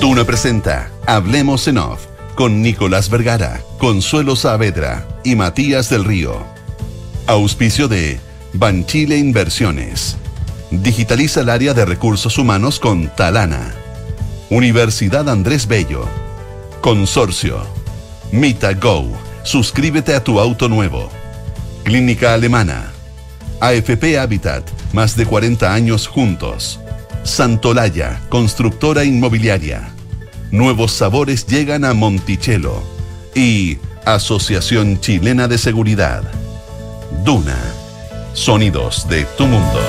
Duna presenta Hablemos en Off con Nicolás Vergara, Consuelo Saavedra y Matías del Río. Auspicio de Banchile Inversiones. Digitaliza el área de recursos humanos con Talana. Universidad Andrés Bello. Consorcio. Mita Go. Suscríbete a tu auto nuevo. Clínica Alemana. AFP Habitat. Más de 40 años juntos. Santolaya, constructora inmobiliaria. Nuevos sabores llegan a Monticello. Y Asociación Chilena de Seguridad. Duna. Sonidos de tu mundo.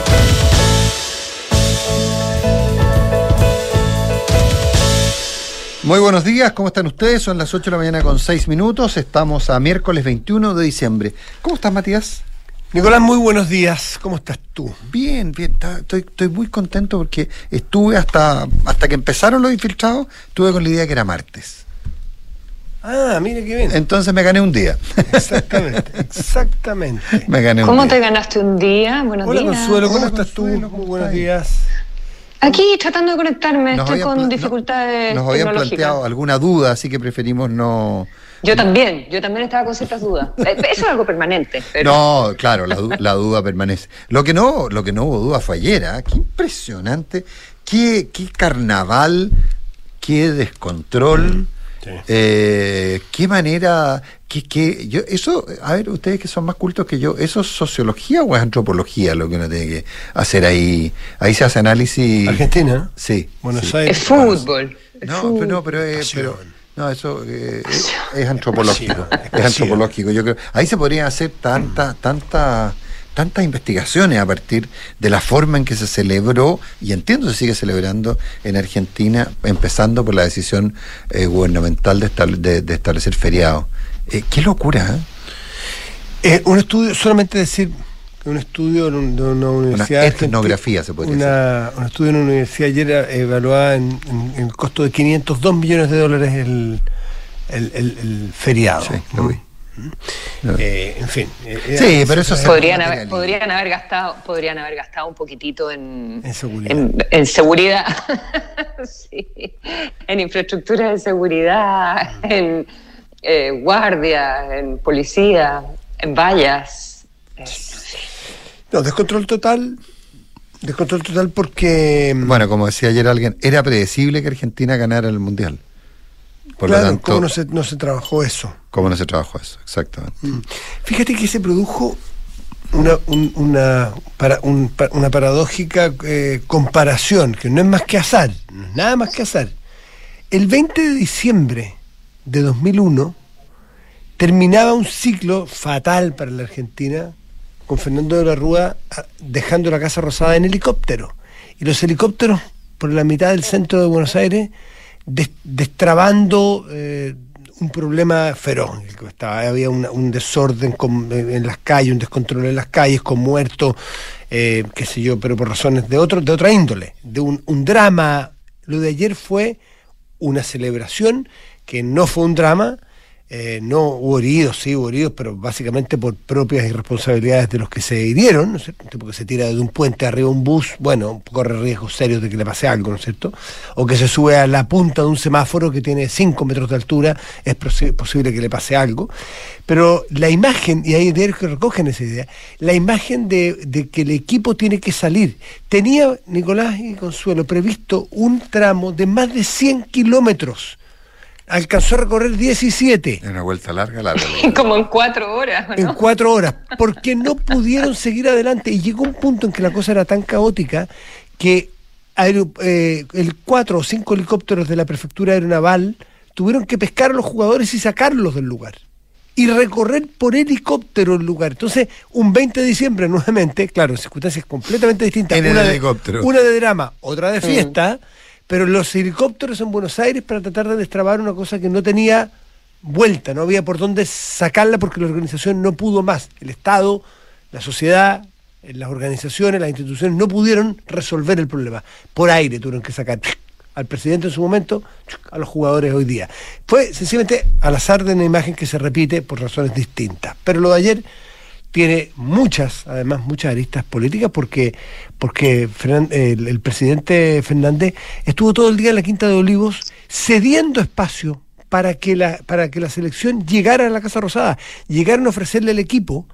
Muy buenos días, ¿cómo están ustedes? Son las 8 de la mañana con 6 minutos, estamos a miércoles 21 de diciembre. ¿Cómo estás, Matías? Nicolás, muy buenos días. ¿Cómo estás tú? Bien, bien. Estoy, estoy muy contento porque estuve hasta, hasta que empezaron los infiltrados, estuve con la idea que era martes. Ah, mire qué bien. Entonces me gané un día. Exactamente, exactamente. me gané ¿Cómo un te día. ganaste un día? Buenos Hola días. Consuelo, ¿cómo Hola, estás Consuelo, tú? ¿cómo Muy buenos días. Aquí tratando de conectarme, Nos estoy habían con dificultades Nos habían tecnológicas. planteado alguna duda, así que preferimos no. Yo también, yo también estaba con ciertas dudas. Eh, Eso es algo permanente. Pero... No, claro, la, du- la duda permanece. Lo que no, lo que no hubo duda fue ayer, ¿ah? Qué impresionante, qué, qué carnaval, qué descontrol, Sí. eh, qué manera, qué, qué- yo, eso, a ver, ustedes que son más cultos que yo, ¿eso es sociología o es antropología lo que uno tiene que hacer ahí? Ahí se hace análisis. Argentina, ¿no? Sí. Buenos sí. Aires. Es fútbol. es No, fútbol. pero no, pero, es- Pasión. pero- no, eso eh, es, es antropológico. Es antropológico. Yo creo ahí se podrían hacer tanta, tanta, tantas investigaciones a partir de la forma en que se celebró y entiendo se sigue celebrando en Argentina, empezando por la decisión eh, gubernamental de, estab- de- de establecer feriados. Eh, qué locura, ¿eh? Eh, un estudio, solamente decir un estudio de una universidad. etnografía, se podría una, Un estudio en una universidad ayer eh, evaluada en, en- en el costo de 502 millones de dólares el, el, el- el feriado. Sí, lo vi. Eh, en fin. eh, Sí, eh, pero eso Podrían haber, podrían haber gastado, podrían haber gastado un poquitito en, En seguridad. en, en seguridad, Sí. en infraestructura de seguridad, en eh, guardia, en policía, en vallas. Eh, No, descontrol total. Descontrol total porque. mm, Bueno, como decía ayer alguien, era predecible que Argentina ganara el Mundial. Por claro, lo tanto, ¿cómo no se, no se trabajó eso? ¿cómo no se trabajó eso? Exactamente. Fíjate que se produjo una, un- una, para- un- pa- una paradójica eh, comparación, que no es más que azar, no es nada más que azar. El 20 de diciembre de 2001 terminaba un ciclo fatal para la Argentina con Fernando de la Rúa ah, dejando la Casa Rosada en helicóptero. Y los helicópteros por la mitad del centro de Buenos Aires des- destrabando eh, un problema feroz. estaba- había un desorden con- en las calles, un descontrol en las calles, con muertos, eh, qué sé yo, pero por razones de, otro, de otra índole, de un drama. Lo de ayer fue una celebración que no fue un drama, eh, no hubo heridos, sí hubo heridos, pero básicamente por propias irresponsabilidades de los que se hirieron, ¿no es cierto? Que se tira de un puente arriba de un bus, bueno, corre riesgos serios de que le pase algo, ¿no es cierto? O que se sube a la punta de un semáforo que tiene 5 metros de altura, es posi- posible que le pase algo. Pero la imagen, y hay diarios que recogen esa idea, la imagen de, de que el equipo tiene que salir. Tenía Nicolás y Consuelo previsto un tramo de más de 100 kilómetros. Alcanzó a recorrer 17 Es una vuelta larga, larga. Como en cuatro horas, ¿o en cuatro horas, porque no pudieron seguir adelante. Y llegó un punto en que la cosa era tan caótica que aero- eh, el cuatro o cinco helicópteros de la prefectura aeronaval tuvieron que pescar a los jugadores y sacarlos del lugar. Y recorrer por helicóptero el lugar. Entonces, un 20 de diciembre nuevamente, claro, en circunstancias completamente distintas. En el una de- helicóptero. una de drama, otra de fiesta, pero los helicópteros en Buenos Aires para tratar de destrabar una cosa que no tenía vuelta, no había por dónde sacarla porque la organización no pudo más. El Estado, la sociedad, las organizaciones, las instituciones no pudieron resolver el problema. Por aire tuvieron que sacar al presidente en su momento, a los jugadores hoy día. Fue sencillamente al azar de una imagen que se repite por razones distintas. Pero lo de ayer tiene muchas, además muchas aristas políticas, porque, porque el, presidente Fernández estuvo todo el día en la Quinta de Olivos cediendo espacio para que la, para que la selección llegara a la Casa Rosada, llegaron a ofrecerle el equipo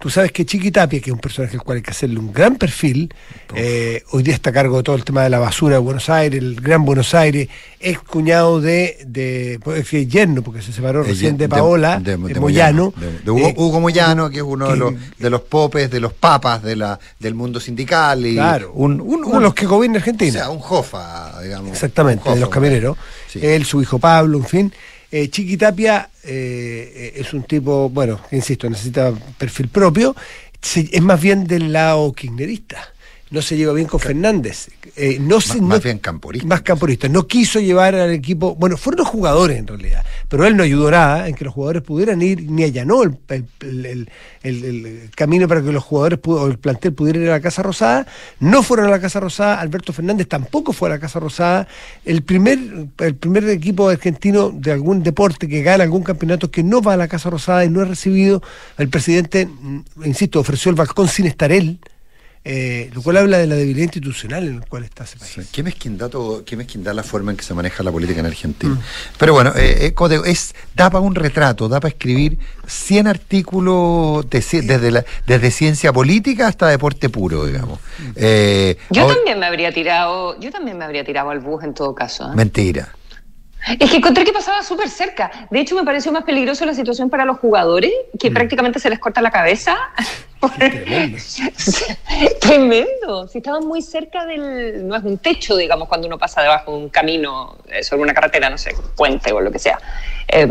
Tú sabes que Chiqui Tapia, que es un personaje al cual hay que hacerle un gran perfil, eh, hoy día está a cargo de todo el tema de la basura de Buenos Aires, el Gran Buenos Aires, es cuñado de, de pues, yerno, porque se separó recién de Paola, de, Moyano. De, Hugo, eh, Moyano, que es uno de, los, de los popes, de los papas de la, del mundo sindical. Y claro, un, uno de los que gobierna Argentina. O sea, un jofa, digamos. Exactamente, de los camioneros. Él, su hijo Pablo, en fin. Eh, Chiquitapia eh, es un tipo, bueno, insisto, necesita perfil propio, es más bien del lado kirchnerista no se lleva bien con Fernández. Eh, no más, bien camporista. Más camporista. No quiso llevar al equipo. Bueno, fueron los jugadores en realidad, pero él no ayudó nada en que los jugadores pudieran ir, ni allanó el, el, camino para que los jugadores o el plantel pudieran ir a la Casa Rosada. No fueron a la Casa Rosada. Alberto Fernández tampoco fue a la Casa Rosada. El primer, el primer equipo argentino de algún deporte que gana algún campeonato que no va a la Casa Rosada y no ha recibido, el presidente, mm, insisto, ofreció el balcón sin estar él. Eh, lo cual habla de la debilidad institucional en la cual está ese país. ¿Qué, mezquindad todo, qué mezquindad la forma en que se maneja la política en Argentina. Mm. Pero bueno, eh, eh es, da para un retrato, da para escribir 100 artículos desde, la, desde ciencia política hasta deporte puro, digamos. Mm. Eh, yo también me habría tirado, yo también me habría tirado al bus en todo caso. Mentira. Es que encontré que pasaba súper cerca. De hecho, me pareció más peligroso la situación para los jugadores, que mm. prácticamente se les corta la cabeza. Tremendo. Tremendo. Si estaban muy cerca del. No es un techo, digamos, cuando uno pasa debajo de un camino, eh, sobre una carretera, no sé, puente o lo que sea. Eh,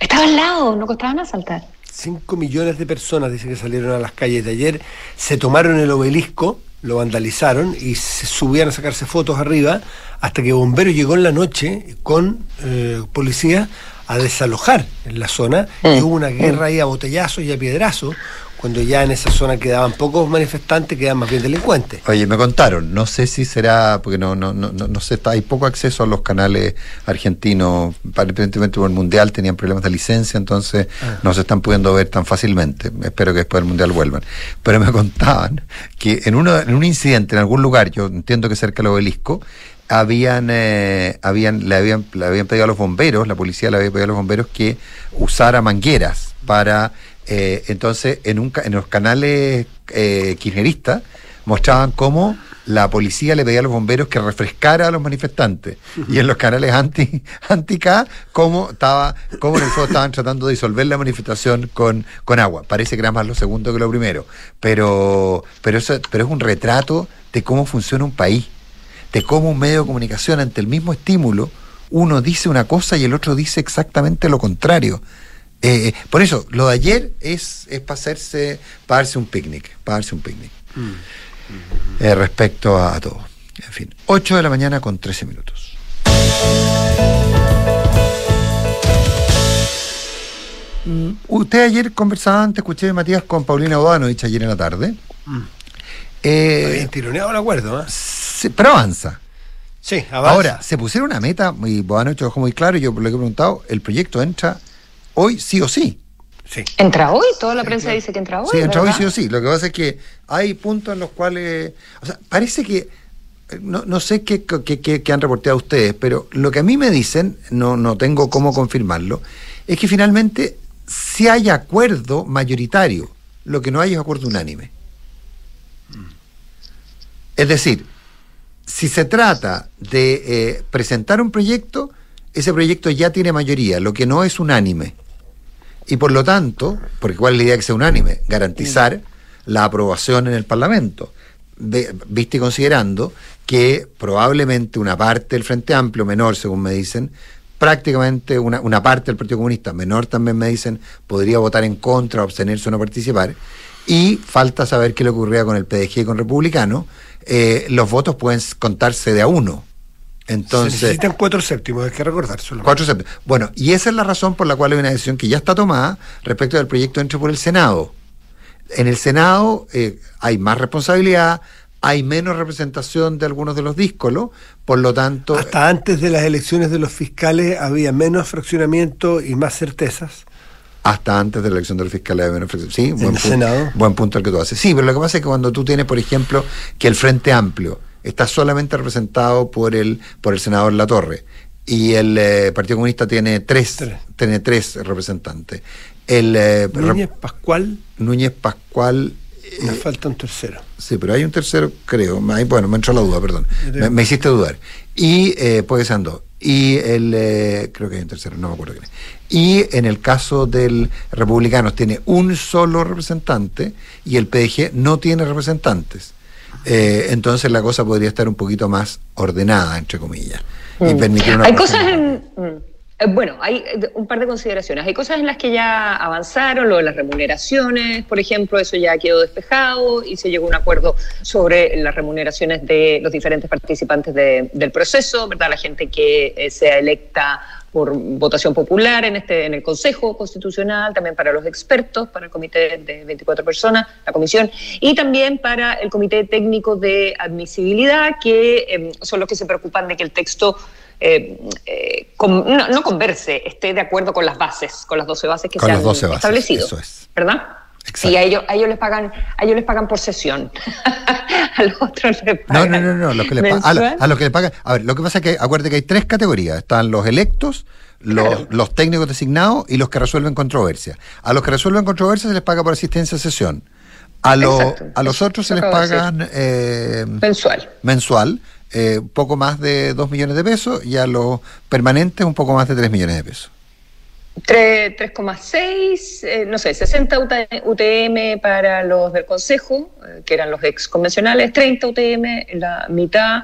estaba al lado, no costaba nada saltar. Cinco millones de personas, dicen que salieron a las calles de ayer, se tomaron el obelisco lo vandalizaron y se subían a sacarse fotos arriba hasta que Bombero llegó en la noche con eh, policía a desalojar en la zona y mm. hubo una guerra ahí a botellazos y a piedrazos cuando ya en esa zona quedaban pocos manifestantes, quedaban más bien delincuentes. Oye, me contaron, no sé si será, porque no, no, no, no sé, hay poco acceso a los canales argentinos, aparentemente por el Mundial tenían problemas de licencia, entonces ah. no se están pudiendo ver tan fácilmente. Espero que después del Mundial vuelvan. Pero me contaban que en, uno, en un incidente en algún lugar, yo entiendo que cerca del obelisco, habían, eh, habían, le habían, le habían pedido a los bomberos, la policía le había pedido a los bomberos que usara mangueras para eh, entonces, en, un, en los canales eh, kirchneristas mostraban cómo la policía le pedía a los bomberos que refrescara a los manifestantes. Y en los canales anti, anti K, cómo estaba, cómo en el fondo estaban tratando de disolver la manifestación con, con agua. Parece que era más lo segundo que lo primero. Pero, pero, eso, pero es un retrato de cómo funciona un país, de cómo un medio de comunicación ante el mismo estímulo, uno dice una cosa y el otro dice exactamente lo contrario. Eh, por eso, lo de ayer es, es para hacerse, para darse un picnic, para darse un picnic. Mm. Eh, respecto a, todo. En fin, 8 de la mañana con 13 minutos. Mm, usted ayer conversaba, antes escuché de Matías con Paulina dicho ayer en la tarde. Mm. Eh, tironeado el acuerdo, ¿eh? Pero avanza. Sí, avanza. Ahora, se pusieron una meta, y Boano dejó muy claro, yo lo que he preguntado, el proyecto entra hoy sí o sí. Sí. ¿Entra hoy? Toda la prensa dice que entra hoy. Sí, entra hoy sí o sí. Lo que pasa es que hay puntos en los cuales. O sea, parece que. No, no sé qué, qué, han reportado ustedes, pero lo que a mí me dicen, no, no tengo cómo confirmarlo, es que finalmente si hay acuerdo mayoritario, lo que no hay es acuerdo unánime. Es decir, si se trata de eh, presentar un proyecto, ese proyecto ya tiene mayoría, lo que no es unánime. Y por lo tanto, porque cuál es la idea que sea unánime, garantizar la aprobación en el Parlamento, viste considerando que probablemente una parte del Frente Amplio, menor según me dicen, prácticamente una, una parte del Partido Comunista, menor también me dicen, podría votar en contra, abstenerse o no participar, y falta saber qué le ocurría con el PDG y con Republicano, eh, los votos pueden contarse de a uno. Entonces, Se necesitan cuatro séptimos, hay que recordar Cuatro séptimos. Bueno, y esa es la razón por la cual hay una decisión que ya está tomada respecto del proyecto entre por el Senado. En el Senado eh, hay más responsabilidad, hay menos representación de algunos de los díscolos, por lo tanto... Hasta antes de las elecciones de los fiscales había menos fraccionamiento y más certezas. Hasta antes de la elección del fiscal de flexibilidad. Sí, buen, punto, Senado? buen punto el que tú haces. Sí, pero lo que pasa es que cuando tú tienes, por ejemplo, que el Frente Amplio está solamente representado por el, por el senador Latorre y el eh, Partido Comunista tiene tres, Tres. tiene tres representantes. El eh, Núñez, Pascual, Núñez Pascual. eh, me falta un tercero. Sí, pero hay un tercero, creo. Bueno, me entró la duda, perdón. Me hiciste dudar. Y eh, puede ser dos. Y el, eh, creo que hay un tercero, no me acuerdo quién es. Y en el caso del Republicanos tiene un solo representante y el PDG no tiene representantes. Eh, entonces la cosa podría estar un poquito más ordenada, entre comillas. Y Mm. permitir una Hay cosas en. Eh, Bueno, hay eh, un par de consideraciones. Hay cosas en las que ya avanzaron, lo de las remuneraciones, por ejemplo, eso ya quedó despejado y se llegó a un acuerdo sobre las remuneraciones de los diferentes participantes de- del proceso, ¿verdad? La gente que eh, sea electa por votación popular en este en el Consejo Constitucional, también para los expertos, para el comité de 24 personas, la comisión, y también para el comité técnico de admisibilidad, que eh, son los que se preocupan de que el texto eh, eh, con- no, no converse, esté de acuerdo con las bases, con las 12 bases que Con se han 12 bases, establecido. eso es. ¿Verdad? Exacto. Y a ellos, a ellos les pagan, a ellos les pagan por sesión. a los otros les No, pagan. no, no, no, lo que le pa- a, lo- a los que le pagan. A ver, lo que pasa es que acuérdate que hay tres categorías: están los electos, los, Claro. los técnicos designados y los que resuelven controversias. A los que resuelven controversias se les paga por asistencia a sesión. A, lo- a los otros se les pagan eh, mensual. mensual, eh, poco más de 2 millones de pesos, y a los permanentes un poco más de 3 millones de pesos. Tre- 3,6, eh, no sé, 60 UT- UTM para los del Consejo, eh, que eran los ex convencionales, 30 UTM, la mitad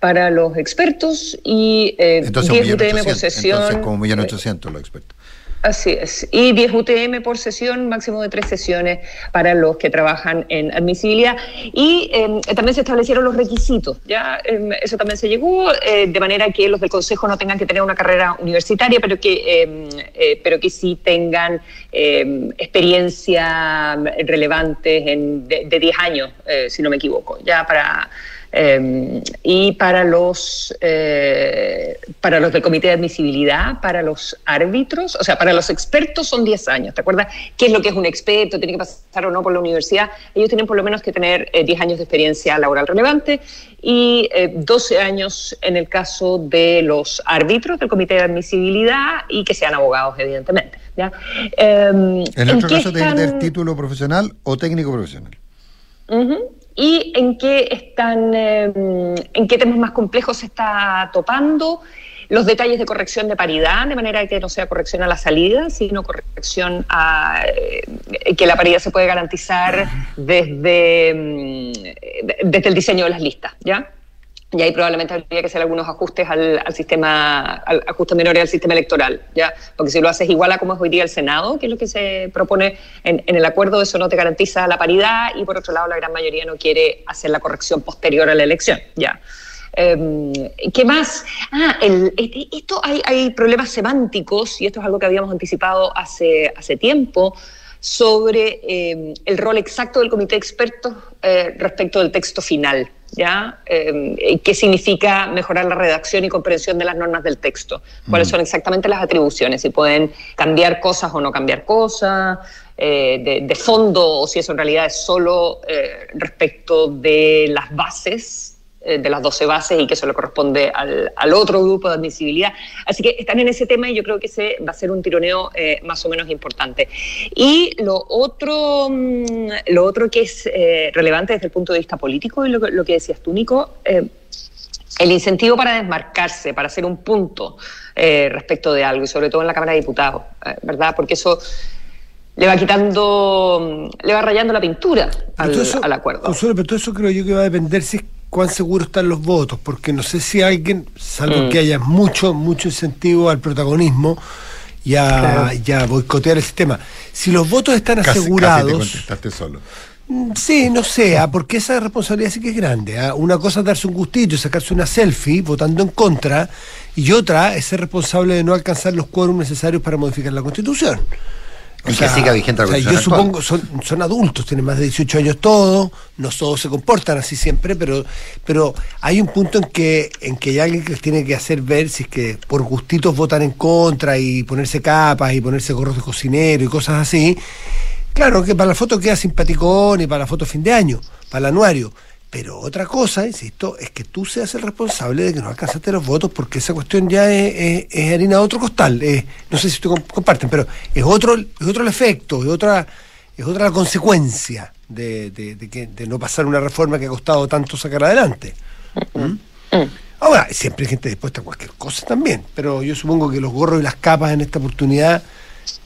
para los expertos y eh, Entonces, 10 un millón UTM por ochocientos, sesión. entonces como un millón eh, ochocientos los expertos. Así es. Y 10 UTM por sesión, máximo de tres sesiones para los que trabajan en admisibilidad. Y eh, también se establecieron los requisitos, ¿ya? Eh, eso también se llegó, eh, de manera que los del Consejo no tengan que tener una carrera universitaria, pero que, eh, eh, pero que sí tengan experiencia relevante en, de, de 10 años, eh, si no me equivoco, ya para... Eh, y para los eh, para los del comité de admisibilidad, para los árbitros, o sea, para los expertos son 10 años. ¿Te acuerdas qué es lo que es un experto? ¿Tiene que pasar o no por la universidad? Ellos tienen por lo menos que tener eh, 10 años de experiencia laboral relevante y eh, 12 años en el caso de los árbitros del comité de admisibilidad y que sean abogados, evidentemente. ¿ya? Eh, En ¿en otro caso, tiene que tener título profesional o técnico profesional. Ujú. ¿Y en qué están, eh, en qué temas más complejos se está topando? Los detalles de corrección de paridad, de manera que no sea corrección a la salida, sino corrección a eh, que la paridad se puede garantizar desde, de- desde el diseño de las listas, ¿ya? Y ahí probablemente habría que hacer algunos ajustes al, al sistema, al, ajustes menores al sistema electoral, ¿ya? Porque si lo haces igual a como es hoy día el Senado, que es lo que se propone en, en el acuerdo, eso no te garantiza la paridad y por otro lado la gran mayoría no quiere hacer la corrección posterior a la elección, ¿ya? Eh, ¿Qué más? Ah, el- este- esto hay, hay problemas semánticos y esto es algo que habíamos anticipado hace, hace tiempo sobre eh, el rol exacto del comité de expertos eh, respecto del texto final. ¿Ya? Eh, ¿Qué significa mejorar la redacción y comprensión de las normas del texto? ¿Cuáles son exactamente las atribuciones? Si pueden cambiar cosas o no cambiar cosas, eh, de, de fondo, o si eso en realidad es solo eh, respecto de las bases de las 12 bases y que eso le corresponde al, al otro grupo de admisibilidad. Así que están en ese tema y yo creo que ese va a ser un tironeo eh, más o menos importante. Y lo otro, mm, lo otro que es eh, relevante desde el punto de vista político, y lo, que- lo que decías tú, Nico, eh, el incentivo para desmarcarse, para hacer un punto eh, respecto de algo, y sobre todo en la Cámara de Diputados, eh, ¿verdad? Porque eso le va quitando, mm, le va rayando la pintura eso- al acuerdo. Consuelo, pero todo eso creo yo que va a depender si es cuán seguros están los votos, porque no sé si alguien, salvo Mm. que haya mucho, mucho incentivo al protagonismo y a, Claro. y a boicotear el sistema. Si los votos están Casi- casi te asegurados, contestaste solo. Mm, Sí, no sé, ah, porque esa responsabilidad sí que es grande. ah. Una cosa es darse un gustito y sacarse una selfie votando en contra, y otra es ser responsable de no alcanzar los quórum necesarios para modificar la Constitución. Y que siga vigente la o sea, Yo actual. supongo, son, son adultos, tienen más de 18 años todos, no todos se comportan así siempre, pero, pero hay un punto en que, en que hay alguien que les tiene que hacer ver si es que por gustitos votan en contra y ponerse capas y ponerse gorros de cocinero y cosas así. Claro que para la foto queda simpaticón y para la foto fin de año, para el anuario. Pero otra cosa, insisto, es que tú seas el responsable de que no alcanzaste los votos porque esa cuestión ya es, es- es harina de otro costal. Eh, no sé si comp- comparten, pero es otro, es otro el efecto, es otra, es otra la consecuencia de, de- de que, de no pasar una reforma que ha costado tanto sacar adelante. ¿Mm? Ahora, siempre hay gente dispuesta a cualquier cosa también, pero yo supongo que los gorros y las capas en esta oportunidad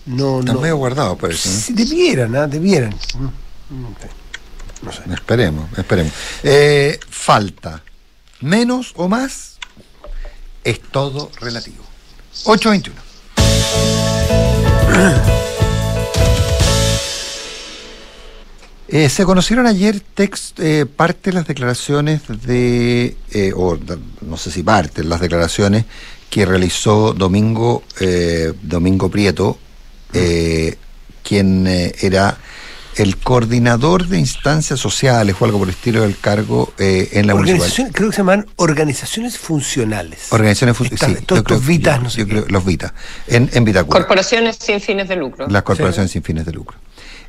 no... Están no medio guardados, parece. ¿no? Sí, debieran, ¿ah? debieran. Mm, mm, sí. Esperemos, esperemos. Eh, falta. Menos o más es todo relativo. 821. Eh, se conocieron ayer text, eh, parte de las declaraciones de, eh, o no sé si parte, las declaraciones que realizó Domingo, Domingo Prieto, quien era el coordinador de instancias sociales o algo por el estilo del cargo eh, en la municipalidad. Organización- creo que se llaman organizaciones funcionales. Organizaciones fun- Estas- sí, yo creo- vitas, yo- no sé yo qué. creo- los Vitas, en, en Vitacura. Corporaciones sin fines de lucro. Las corporaciones sin fines de lucro.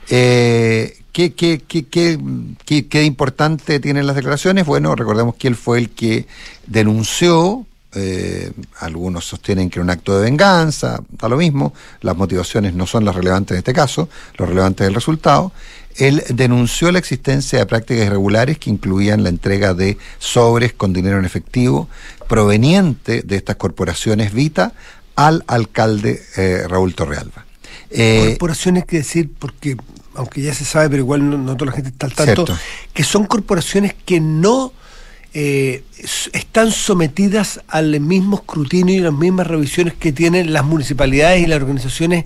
Eh, ¿qué, qué, qué, qué, qué- qué importante tienen las declaraciones? Bueno, recordemos que él fue el que denunció, eh, algunos sostienen que era un acto de venganza, da lo mismo, las motivaciones no son las relevantes en este caso, lo relevante es el resultado. Él denunció la existencia de prácticas irregulares que incluían la entrega de sobres con dinero en efectivo proveniente de estas corporaciones Vita al alcalde eh, Raúl Torrealba. Eh, corporaciones que decir, porque aunque ya se sabe, pero igual no, no toda la gente está al tanto, Cierto. que son corporaciones que no eh, están sometidas al mismo escrutinio y las mismas revisiones que tienen las municipalidades y las organizaciones,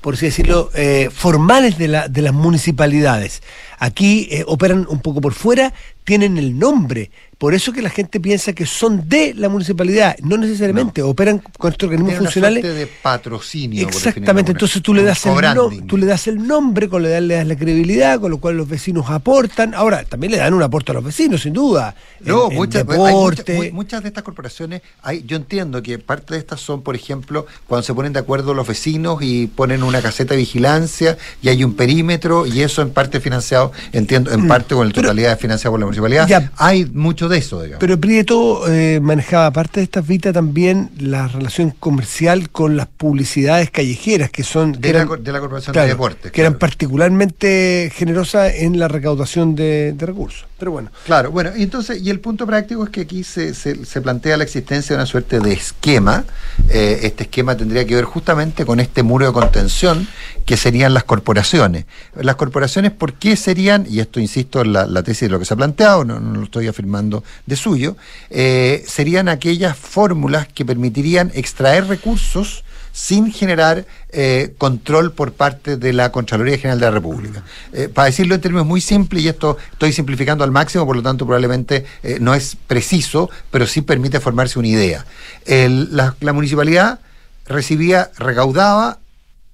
por así decirlo, eh, formales de las municipalidades. Aquí eh, operan un poco por fuera, tienen el nombre. Por eso que la gente piensa que son de la municipalidad. No necesariamente, operan con estos organismos tiene una funcionales. suerte de patrocinio. Exactamente, entonces tú le, das el no- tú le das el nombre, con lo cual le das la credibilidad, con lo cual los vecinos aportan. Ahora, también le dan un aporte a los vecinos, sin duda. No, En- en muchas, hay deporte. muchas, mu- muchas de estas corporaciones, hay, yo entiendo que parte de estas son, por ejemplo, cuando se ponen de acuerdo los vecinos y ponen una caseta de vigilancia y hay un perímetro y eso en parte financiado, entiendo, en parte con la totalidad financiado por la municipalidad. Ya. Hay mucho de eso, digamos. Pero Prieto eh, manejaba, aparte de estas vitas, también la relación comercial con las publicidades callejeras, que son... de, la, eran- cor- de la Corporación claro, de Deportes. que eran particularmente generosas en la recaudación de, de recursos. Pero bueno. Claro, bueno, y entonces, y el punto práctico es que aquí se, se- se plantea la existencia de una suerte de esquema. Eh, este esquema tendría que ver justamente con este muro de contención que serían las corporaciones. Las corporaciones, ¿por qué serían, y esto insisto en la, la tesis de lo que se ha planteado, no, no lo estoy afirmando de suyo, eh, serían aquellas fórmulas que permitirían extraer recursos sin generar eh, control por parte de la Contraloría General de la República. Eh, para decirlo en términos muy simples, y esto estoy simplificando al máximo, por lo tanto probablemente eh, no es preciso, pero sí permite formarse una idea. El- la, la municipalidad recibía, recaudaba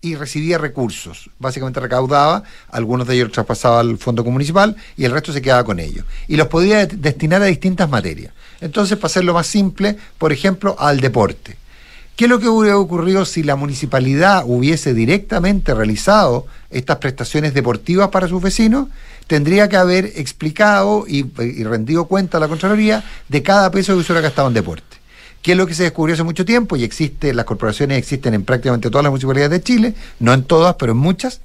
y recibía recursos. Básicamente recaudaba, algunos de ellos los traspasaba al fondo municipal y el resto se quedaba con ellos. Y los podía de- destinar a distintas materias. Entonces, para hacerlo más simple, por ejemplo, al deporte. ¿Qué es lo que hubiera ocurrido si la municipalidad hubiese directamente realizado estas prestaciones deportivas para sus vecinos? Tendría que haber explicado y, rendido cuenta a la Contraloría de cada peso que hubiera gastado en deporte. ¿Qué es lo que se descubrió hace mucho tiempo? Y existe, las corporaciones existen en prácticamente todas las municipalidades de Chile, no en todas, pero en muchas.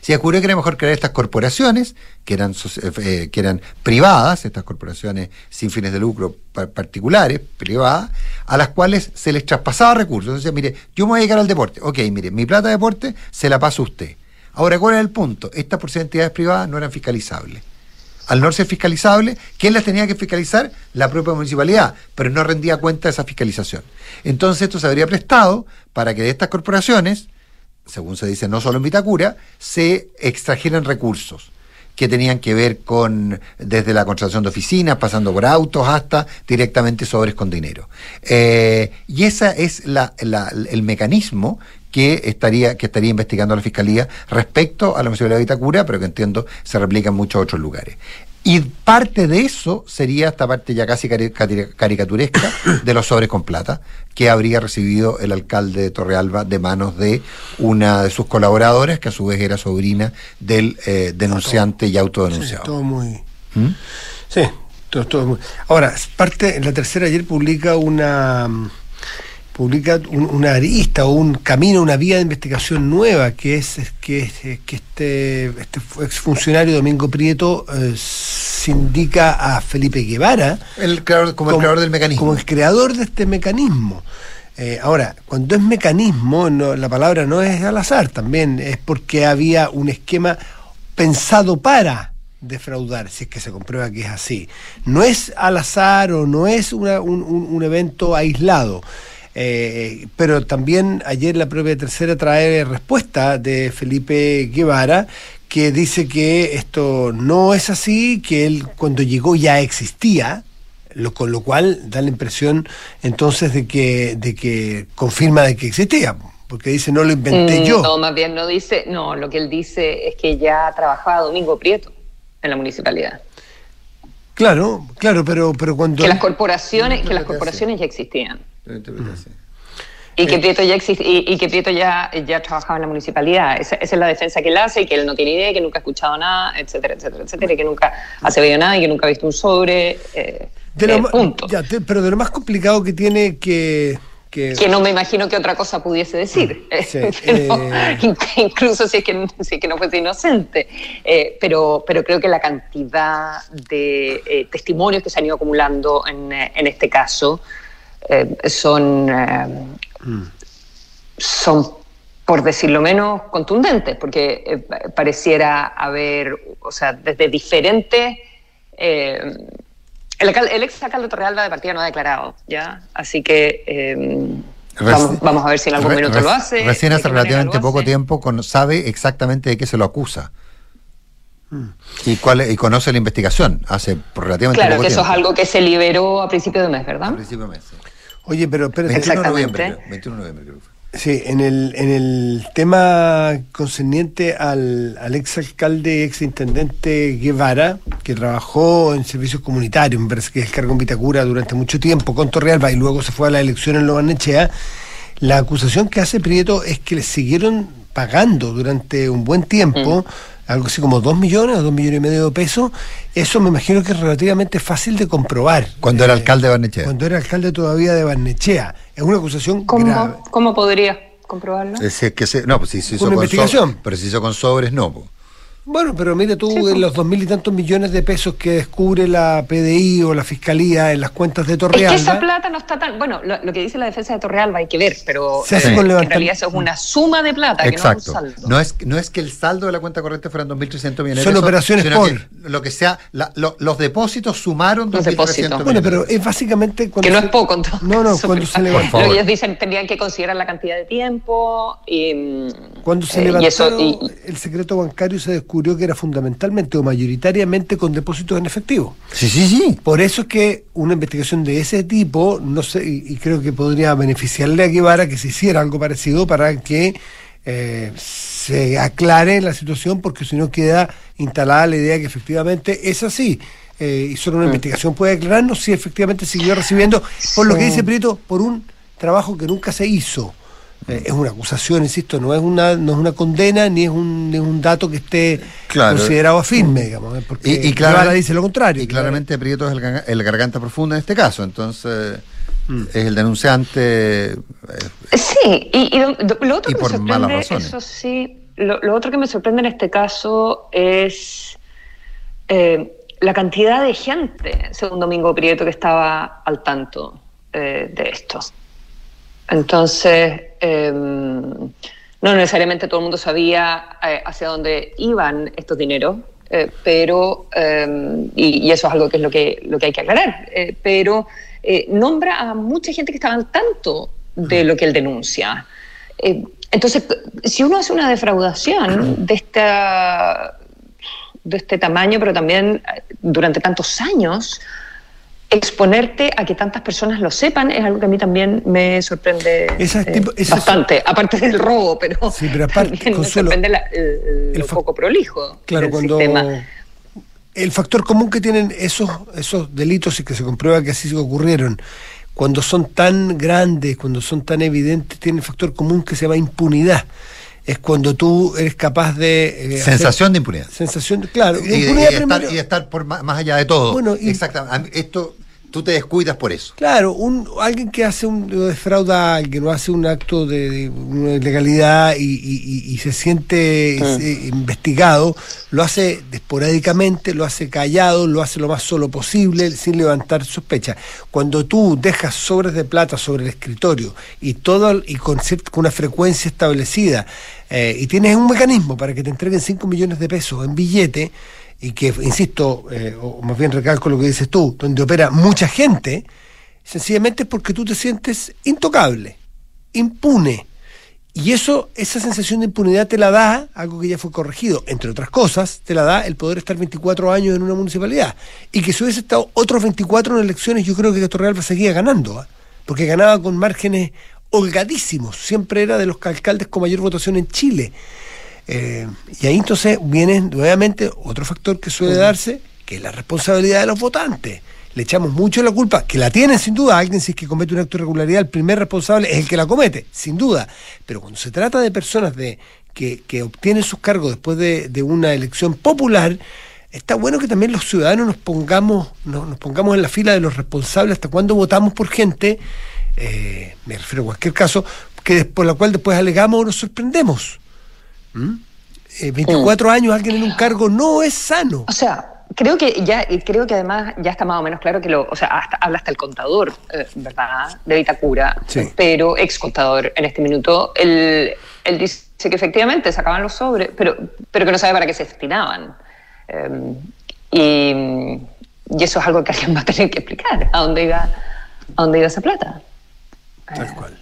Se descubrió que era mejor crear estas corporaciones, que eran, soci- eh, que eran privadas, estas corporaciones sin fines de lucro pa- particulares, privadas, a las cuales se les traspasaba recursos. Entonces, mire, yo me voy a dedicar al deporte. Ok, mire, mi plata de deporte se la paso a usted. Ahora, ¿cuál es el punto? Estas por ser entidades privadas no eran fiscalizables. Al no ser fiscalizable, ¿quién las tenía que fiscalizar? La propia municipalidad, pero no rendía cuenta de esa fiscalización. Entonces esto se habría prestado para que de estas corporaciones, según se dice no solo en Vitacura, se extrajeran recursos que tenían que ver con desde la contratación de oficinas, pasando por autos, hasta directamente sobres con dinero. Eh, y ese es la- la- el mecanismo que estaría, que estaría investigando la Fiscalía respecto a la municipalidad de Vitacura, pero que entiendo se replica en muchos otros lugares. Y parte de eso sería esta parte ya casi caricaturesca de los sobres con plata que habría recibido el alcalde de Torrealba de manos de una de sus colaboradoras, que a su vez era sobrina del eh, denunciante y autodenunciado. Sí, todo muy. ¿Mm? Sí, todo, todo muy. Ahora, parte, la tercera ayer publica una publica una arista o un camino, una vía de investigación nueva, que es que, que este, este exfuncionario Domingo Prieto eh, sindica a Felipe Guevara el creador, como, el creador del mecanismo. Como el creador de este mecanismo. Eh, ahora, cuando es mecanismo, la palabra no es al azar, también es porque había un esquema pensado para defraudar, si es que se comprueba que es así. No es al azar o no es un, un evento aislado. Eh, pero también ayer la propia tercera trae respuesta de Felipe Guevara que dice que esto no es así, que él cuando llegó ya existía, lo, con lo cual da la impresión entonces de que, de que confirma de que existía, porque dice no lo inventé mm, yo. No, más bien no dice, no, lo que él dice es que ya trabajaba Domingo Prieto en la municipalidad. Claro, claro, pero, pero cuando... Que las corporaciones, que las corporaciones ya existían. Y que Prieto ya y, que Prieto ya, ya trabajaba en la municipalidad. Esa, es la defensa que él hace, y que él no tiene idea, que nunca ha escuchado nada, etcétera, etcétera, etcétera, y que nunca ha sabido nada y que nunca ha visto un sobre. Eh, eh, punto. pero de lo más complicado que tiene que que, no me imagino que otra cosa pudiese decir, eh, incluso si es, que, si que no fuese inocente. Eh, pero, pero creo que la cantidad de eh, testimonios que se han ido acumulando en, en este caso son, mm. son, por decirlo menos, contundentes, porque pareciera haber, o sea, desde diferentes el, el ex alcalde de Torrealba de partida no ha declarado, ¿ya? Así que em, vamos, a ver si en algún minuto lo hace. Recién hace relativamente poco tiempo sabe exactamente de qué se lo acusa. Y, cuál, y conoce la investigación hace relativamente claro, poco tiempo. Claro, que eso es algo que se liberó a principio de mes, ¿verdad? A principio de mes, Oye, pero 21 de noviembre, 21 de noviembre creo que fue. Sí, en el, en el tema concerniente al, al ex alcalde, ex intendente Guevara, que trabajó en servicios comunitarios, me parece que es cargo en Vitacura durante mucho tiempo con Torrealba y luego se fue a la elección en Lobanechea, la acusación que hace Prieto es que le siguieron pagando durante un buen tiempo. Mm algo así como dos millones o dos millones y medio de pesos, eso me imagino que es relativamente fácil de comprobar. Cuando era eh, alcalde de Barnechea. Cuando era alcalde todavía de Barnechea. Es una acusación ¿Cómo, grave. ¿Cómo podría comprobarlo? Es que se, no, pues si se hizo con investigación. pero si se hizo con sobres, no. Bueno, pero mire tú, en los dos mil y tantos millones de pesos que descubre la PDI o la Fiscalía en las cuentas de Torrealba... Es que esa plata no está tan... Bueno, lo, que dice la defensa de Torrealba hay que ver, pero eh, en realidad eso es una suma de plata, Exacto. que no es un saldo. No es, no es que el saldo de la cuenta corriente fueran 2.300 millones Son operaciones por... lo que sea, los depósitos sumaron 2.300 millones Bueno, pero es básicamente... que no es poco, entonces. No, no, cuando se levantó... Ellos dicen tendrían que considerar la cantidad de tiempo y... Cuando se eh, levantó el secreto bancario se descubrió que era fundamental o mayoritariamente con depósitos en efectivo. Sí, sí, sí. Por eso es que una investigación de ese tipo, no sé, y, creo que podría beneficiarle a Guevara que se hiciera algo parecido para que eh, se aclare la situación, porque si no queda instalada la idea que efectivamente es así. Eh, y solo una mm. investigación puede aclararnos si efectivamente siguió recibiendo, por lo que dice Prieto, por un trabajo que nunca se hizo. Eh, es una acusación, insisto, no es una, no es una condena ni es un, un dato que esté considerado firme, digamos, porque y, y dice lo contrario. Y claramente Prieto es el, garganta profunda en este caso, entonces mm. es el denunciante. Eh, sí, y, lo otro que me sorprende, eso sí, lo, otro que me sorprende en este caso es eh, la cantidad de gente, según Domingo Prieto, que estaba al tanto de esto. Entonces, em, no necesariamente todo el mundo sabía eh, hacia dónde iban estos dineros, eh, pero, em, y, eso es algo que es lo que, lo que hay que aclarar, eh, pero nombra a mucha gente que estaba al tanto de lo que él denuncia. entonces, si uno hace una defraudación de, esta, de este tamaño, pero también durante tantos años, exponerte a que tantas personas lo sepan es algo que a mí también me sorprende eh, bastante, aparte del robo, pero, sí, pero aparte, me sorprende el, el poco prolijo claro, cuando El factor común que tienen esos, esos delitos y que se comprueba que así se ocurrieron, cuando son tan grandes, cuando son tan evidentes, tiene el factor común que se llama impunidad es cuando tú eres capaz de... Eh, sensación de impunidad. Sensación, claro. Y, y, estar, por más, allá de todo. Bueno, Exactamente. Esto tú te descuidas por eso. Claro, un, alguien que hace un defrauda a alguien o hace un acto de, ilegalidad y, se siente ah. eh, investigado, lo hace esporádicamente, lo hace callado, lo hace lo más solo posible, sin levantar sospecha. Cuando tú dejas sobres de plata sobre el escritorio y todo y con, con una frecuencia establecida eh, y tienes un mecanismo para que te entreguen 5 millones de pesos en billete, y que, insisto, eh, o más bien recalco lo que dices tú, donde opera mucha gente, sencillamente es porque tú te sientes intocable, impune. Y eso, esa sensación de impunidad te la da, algo que ya fue corregido, entre otras cosas, te la da el poder estar 24 años en una municipalidad. Y que si hubiese estado otros 24 en elecciones, yo creo que Real va seguía ganando, ¿ah? porque ganaba con márgenes holgadísimos, siempre era de los alcaldes con mayor votación en Chile. Eh, y ahí entonces viene nuevamente otro factor que suele darse, que es la responsabilidad de los votantes. Le echamos mucho la culpa, que la tienen sin duda, alguien si es que comete un acto de irregularidad, el primer responsable es el que la comete, sin duda. Pero cuando se trata de personas de, que, obtienen sus cargos después de, una elección popular, está bueno que también los ciudadanos nos pongamos, nos, pongamos en la fila de los responsables hasta cuando votamos por gente, eh, me refiero a cualquier caso, que por la cual después alegamos o nos sorprendemos. 24 ¿Mm? eh, años alguien en un cargo no es sano. O sea, creo que ya creo que además ya está más o menos claro que lo, o sea, hasta, habla hasta el contador, eh, ¿verdad? De Vitacura, pero ex contador en este minuto, él, él, dice que efectivamente sacaban los sobres, pero, pero que no sabe para qué se destinaban. Em, y, y, eso es algo que alguien va a tener que explicar, a dónde iba, a dónde iba esa plata. Tal cual.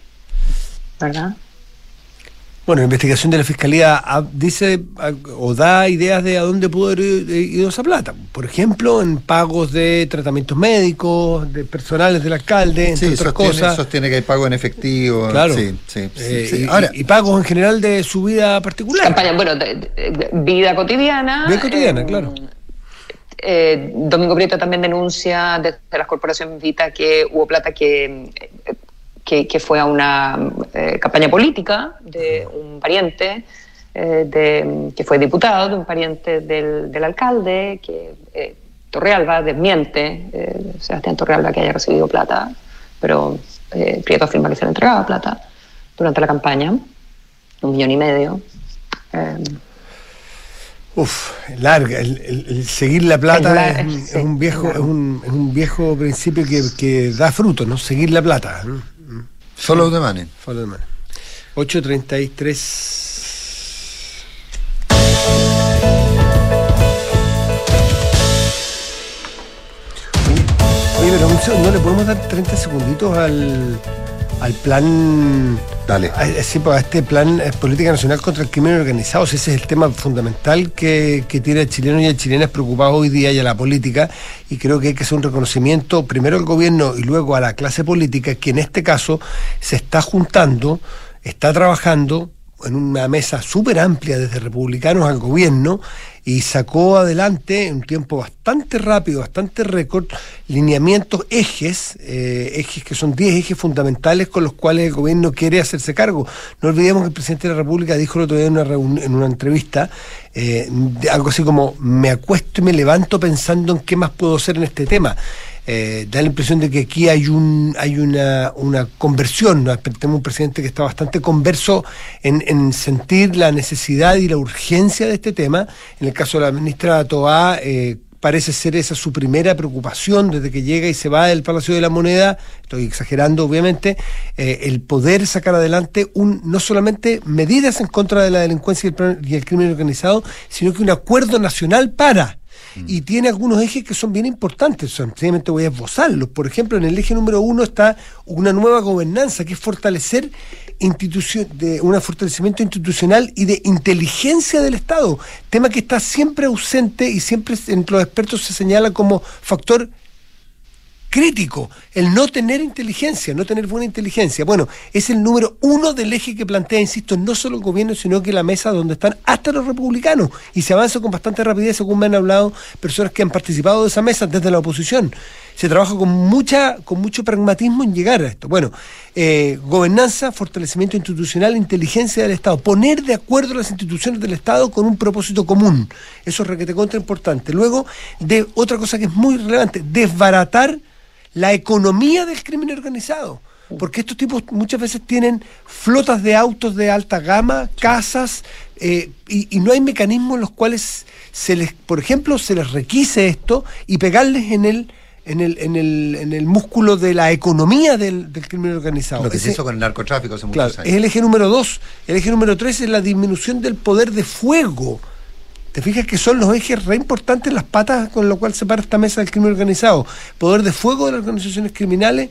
¿Verdad? Bueno, la investigación de la Fiscalía ah, dice ah, o da ideas de a dónde pudo haber ido esa plata. Por ejemplo, en pagos de tratamientos médicos, de personales del alcalde, entre otras sostiene, cosas. sostiene que hay pago en efectivo. Claro. Sí, sí, eh, y, pagos en general de su vida particular. Campaña, bueno, vida cotidiana. Vida cotidiana, eh, claro. Eh, Domingo Prieto también denuncia desde las corporaciones Vita que hubo plata que que, fue a una eh, campaña política de un pariente eh, de, que fue diputado, de un pariente del, del alcalde, que eh, Torrealba desmiente, Sebastián Torrealba que haya recibido plata, pero Prieto afirma que se le entregaba plata durante la campaña, un millón y medio. Uf, larga. El, seguir la plata es, un, viejo, es un, es, un, viejo principio que, que da fruto, ¿no? Seguir la plata. Follow the money. Follow the money. 8.33. Oye, pero ¿no le podemos dar 30 segunditos al, al plan Dale. A, pues, este plan es política nacional contra el crimen organizado. Ese es el tema fundamental que, tiene el chileno y el chilena preocupado hoy día y a la política. Y creo que hay que hacer un reconocimiento primero al gobierno y luego a la clase política, que en este caso se está juntando, está trabajando en una mesa súper amplia desde republicanos al gobierno y sacó adelante en un tiempo bastante rápido, bastante récord, lineamientos, ejes, eh, ejes que son 10 ejes fundamentales con los cuales el gobierno quiere hacerse cargo. No olvidemos que el presidente de la República dijo el otro día en una, en una entrevista eh, algo así como, me acuesto y me levanto pensando en qué más puedo hacer en este tema. Eh, da la impresión de que aquí hay un hay una, una conversión, ¿no? tenemos un presidente que está bastante converso en, sentir la necesidad y la urgencia de este tema. En el caso de la ministra Toá, eh, parece ser esa su primera preocupación desde que llega y se va del Palacio de la Moneda, estoy exagerando obviamente, eh, el poder sacar adelante un no solamente medidas en contra de la delincuencia y y el crimen organizado, sino que un acuerdo nacional para Mm. y tiene algunos ejes que son bien importantes, sencillamente voy a esbozarlos. Por ejemplo, en el eje número uno está una nueva gobernanza, que es fortalecer institución, de un fortalecimiento institucional y de inteligencia del Estado, tema que está siempre ausente y siempre entre los expertos se señala como factor crítico, el no tener inteligencia, no tener buena inteligencia. Bueno, es el número uno del eje que plantea, insisto, no solo el gobierno, sino que la mesa donde están hasta los republicanos. Y se avanza con bastante rapidez, según me han hablado personas que han participado de esa mesa desde la oposición. Se trabaja con mucha, con mucho pragmatismo en llegar a esto. Bueno, eh, gobernanza, fortalecimiento institucional, inteligencia del Estado, poner de acuerdo las instituciones del Estado con un propósito común. Eso es requete contra importante. Luego, de otra cosa que es muy relevante, desbaratar la economía del crimen organizado. Porque estos tipos muchas veces tienen flotas de autos de alta gama, casas, eh, y, y no hay mecanismos en los cuales se les, por ejemplo, se les requise esto y pegarles en el en el, en el, en el músculo de la economía del, del crimen organizado. Lo que se hizo con el narcotráfico hace Claro, muchos es años. el eje número dos. El eje número tres es la disminución del poder de fuego. ¿Te fijas que son los ejes re importantes, las patas con lo cual se para esta mesa del crimen organizado? Poder de fuego de las organizaciones criminales,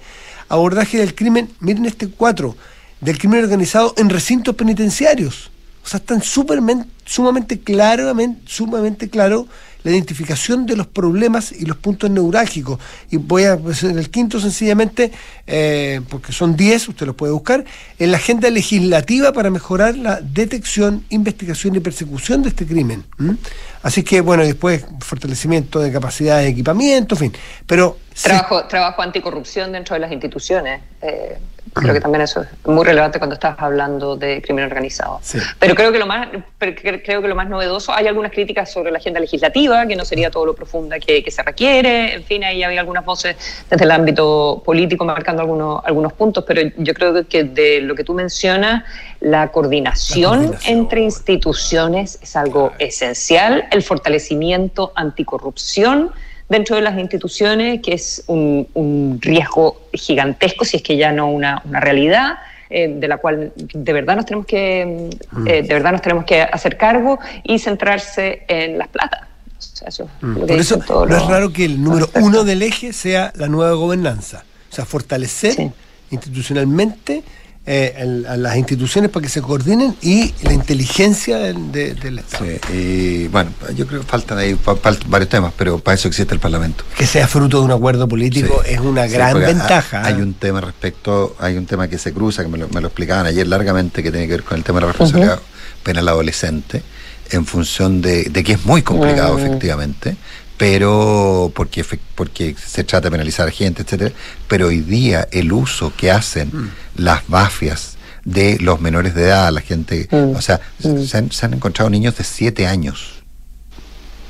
abordaje del crimen, miren este cuatro, del crimen organizado en recintos penitenciarios. O sea, están supermen- sumamente claramente, sumamente claro la identificación de los problemas y los puntos neurálgicos. Y voy a pues, el quinto sencillamente, eh, porque son 10, usted los puede buscar, en la agenda legislativa para mejorar la detección, investigación y persecución de este crimen. ¿m? Así que, bueno, después fortalecimiento de capacidades de equipamiento, en fin. Pero Trabajo, trabajo anticorrupción dentro de las instituciones. Eh, creo que también eso es muy relevante cuando estás hablando de crimen organizado. Sí. Pero creo que lo más, creo que lo más novedoso, hay algunas críticas sobre la agenda legislativa, que no sería todo lo profunda que, que se requiere. En fin, ahí había algunas voces desde el ámbito político marcando algunos, algunos puntos, pero yo creo que de lo que tú mencionas, la coordinación, La coordinación. entre instituciones es algo esencial, el fortalecimiento anticorrupción dentro de las instituciones, que es un, un riesgo gigantesco, si es que ya no una, una realidad, eh, de la cual de verdad nos tenemos que Mm. eh, de verdad nos tenemos que hacer cargo y centrarse en las platas. O sea, eso es lo que Mm. Por eso no es raro que el número uno del eje sea la nueva gobernanza. O sea, fortalecer Sí. institucionalmente eh, el- a las instituciones para que se coordinen y la inteligencia del, de- del Estado. Sí, y bueno, yo creo que faltan ahí faltan varios temas, pero para eso existe el Parlamento. Que sea fruto de un acuerdo político Sí. es una gran ventaja. ¿eh? Hay un tema respecto, hay un tema que se cruza, que me lo, me lo explicaban ayer largamente, que tiene que ver con el tema de la responsabilidad penal adolescente, en función de, de que es muy complicado, Mm. efectivamente, pero porque, porque se trata de penalizar a gente, etcétera, pero hoy día el uso que hacen Mm. las mafias de los menores de edad, la gente, Mm. o sea, Mm. se, han, se han encontrado niños de 7 años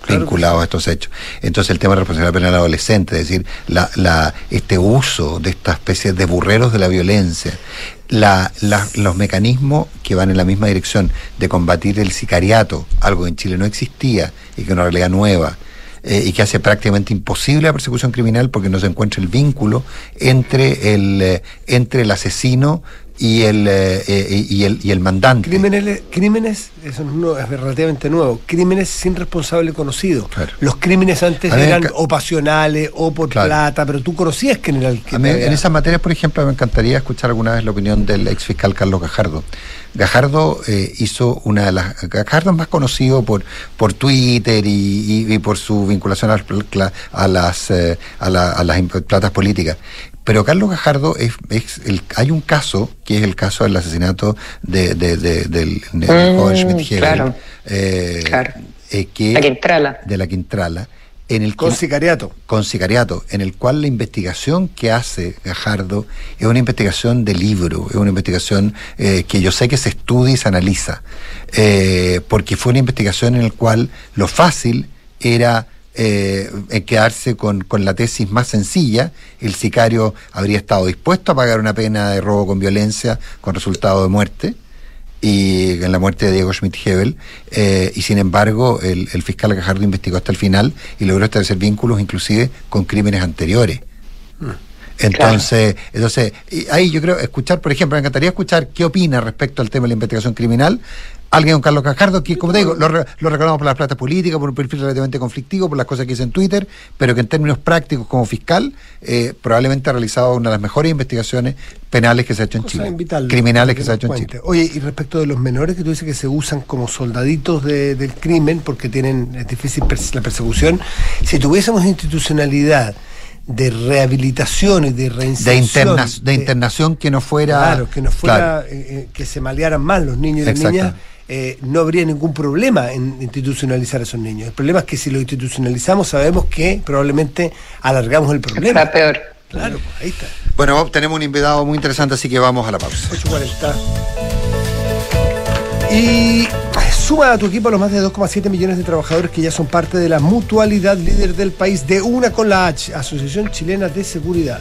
Claro vinculados a estos hechos. Entonces el tema de responsabilidad penal adolescente, es decir, la, la, este uso de esta especie de burreros de la violencia, la, la- los mecanismos que van en la misma dirección de combatir el sicariato, algo que en Chile no existía y que es una realidad nueva, eh, y que hace prácticamente imposible la persecución criminal porque no se encuentra el vínculo entre el, eh, entre el asesino y el, eh, eh, y el, y el mandante. Crímenes, crímenes, eso es, nuevo, es relativamente nuevo, crímenes sin responsable conocido. Claro. Los crímenes antes A eran o pasionales o por Claro. plata, pero tú conocías quién era el que A mí, en esas materias, por ejemplo, me encantaría escuchar alguna vez la opinión del ex fiscal Carlos Gajardo. Gajardo eh, hizo una de las. Gajardo es más conocido por, por Twitter y, y- y por su vinculación a, a las, a, la- a las platas políticas. Pero Carlos Gajardo es, es el, hay un caso que es el caso del asesinato de, de- de- del, Mm, joven claro. eh, Claro. eh, que- La Quintrala. de la Quintrala, en el con sicariato. con sicariato, en el cual la investigación que hace Gajardo es una investigación de libro, es una investigación eh, que yo sé que se estudia y se analiza, eh, porque fue una investigación en la cual lo fácil era eh, quedarse con, con la tesis más sencilla, el sicario habría estado dispuesto a pagar una pena de robo con violencia con resultado de muerte, y en la muerte de Diego Schmidt-Hebel, eh, y sin embargo el, el fiscal Gajardo investigó hasta el final y logró establecer vínculos inclusive con crímenes anteriores. Entonces, entonces y ahí yo creo, escuchar, por ejemplo, me encantaría escuchar qué opina respecto al tema de la investigación criminal. Alguien con Carlos Gajardo, que como te digo, lo, re- lo recordamos por las platas políticas, por un perfil relativamente conflictivo, por las cosas que hizo en Twitter, pero que en términos prácticos como fiscal, eh, probablemente ha realizado una de las mejores investigaciones penales que se ha hecho en Chile. invitarlo, Criminales que se ha hecho en. Chile. Oye, y respecto de los menores que tú dices que se usan como soldaditos de- del crimen porque tienen es difícil la persecución, si tuviésemos institucionalidad de rehabilitación y de De, reinserción. interna- de internación que no fuera. Claro, que no fuera, Claro. eh, eh, que se malearan más los niños y las Exacto. niñas, eh, no habría ningún problema en institucionalizar a esos niños. El problema es que si lo institucionalizamos sabemos que probablemente alargamos el problema. Para peor. Claro, pues, ahí está. Bueno, Bob, tenemos un invitado muy interesante, así que vamos a la pausa. 8.40. Y suma a tu equipo a los más de 2,7 millones de trabajadores que ya son parte de la mutualidad líder del país de una con la H, Asociación Chilena de Seguridad.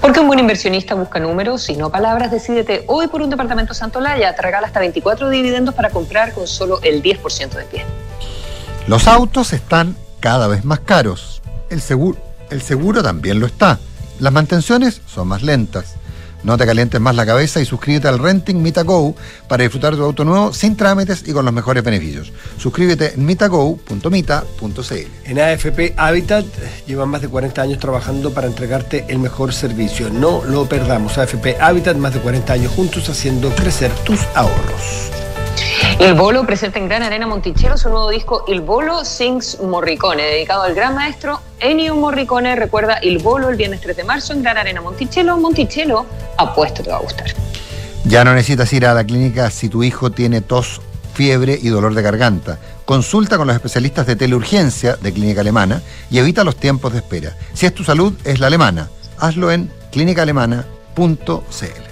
Porque un buen inversionista busca números y no palabras. Decídete hoy por un departamento Santolaya. Te regala hasta 24 dividendos para comprar con solo el 10% de pie. Los autos están cada vez más caros. El seguro, el seguro también lo está. Las mantenciones son más lentas. No te calientes más la cabeza y suscríbete al Renting MitaGo para disfrutar tu auto nuevo sin trámites y con los mejores beneficios. Suscríbete en mitago.mita.cl. En AFP Habitat llevan más de 40 años trabajando para entregarte el mejor servicio. No lo perdamos. AFP Habitat, más de 40 años juntos haciendo crecer tus ahorros. Il Bolo presenta en Gran Arena Monticello su nuevo disco Il Bolo Sings Morricone, dedicado al gran maestro Ennio Morricone. Recuerda Il Bolo el viernes 3 de marzo en Gran Arena Monticello. Monticello, apuesto te va a gustar. Ya no necesitas ir a la clínica si tu hijo tiene tos, fiebre y dolor de garganta. Consulta con los especialistas de teleurgencia de Clínica Alemana y evita los tiempos de espera. Si es tu salud, es la alemana. Hazlo en clínicaalemana.cl.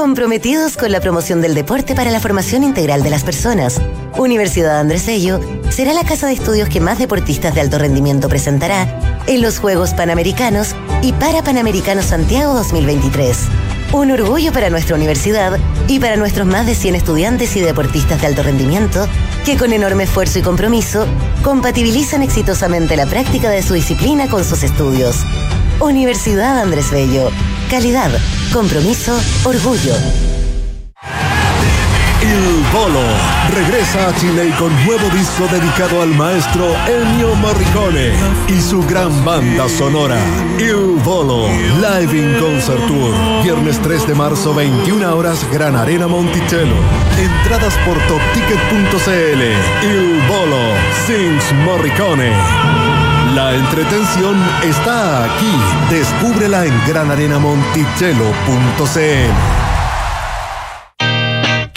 Comprometidos con la promoción del deporte para la formación integral de las personas, Universidad Andrés Bello será la casa de estudios que más deportistas de alto rendimiento presentará en los Juegos Panamericanos y para Panamericanos Santiago 2023. Un orgullo para nuestra universidad y para nuestros más de 100 estudiantes y deportistas de alto rendimiento que con enorme esfuerzo y compromiso compatibilizan exitosamente la práctica de su disciplina con sus estudios. Universidad Andrés Bello. Calidad, compromiso, orgullo. Il Bolo regresa a Chile con nuevo disco dedicado al maestro Ennio Morricone y su gran banda sonora. Il Bolo Live in Concert Tour. Viernes 3 de marzo, 21 horas, Gran Arena Monticello. Entradas por topticket.cl. Il Bolo Sings Morricone. La entretención está aquí. Descúbrela en granarenamonticello.cl.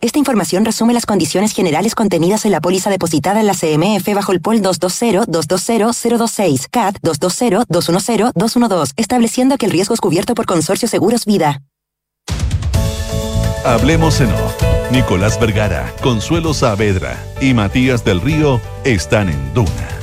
Esta información resume las condiciones generales contenidas en la póliza depositada en la CMF bajo el POL 220-220-026, CAT 220-210-212, estableciendo que el riesgo es cubierto por Consorcio Seguros Vida. Hablemos en off. Nicolás Vergara, Consuelo Saavedra y Matías del Río están en Duna.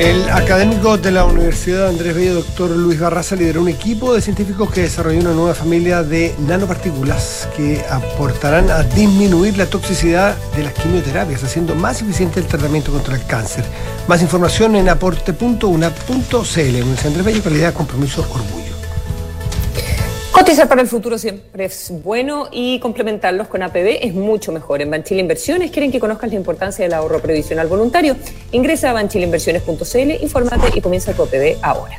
El académico de la Universidad Andrés Bello, doctor Luis Barraza, lideró un equipo de científicos que desarrolló una nueva familia de nanopartículas que aportarán a disminuir la toxicidad de las quimioterapias, haciendo más eficiente el tratamiento contra el cáncer. Más información en aporte.una.cl. Andrés Bello, calidad, compromiso, orgullo. Cotizar para el futuro siempre es bueno y complementarlos con APB es mucho mejor. En Banchile Inversiones quieren que conozcas la importancia del ahorro previsional voluntario. Ingresa a banchileinversiones.cl, infórmate y comienza tu APB ahora.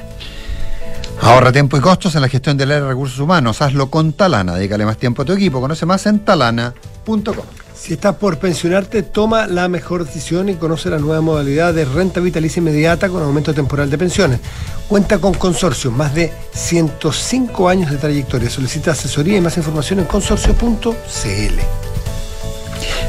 Ahorra tiempo y costos en la gestión del área de recursos humanos. Hazlo con Talana. Dedícale más tiempo a tu equipo. Conoce más en talana.com. Si estás por pensionarte, toma la mejor decisión y conoce la nueva modalidad de renta vitalicia inmediata con aumento temporal de pensiones. Cuenta con consorcio, más de 105 años de trayectoria. Solicita asesoría y más información en consorcio.cl.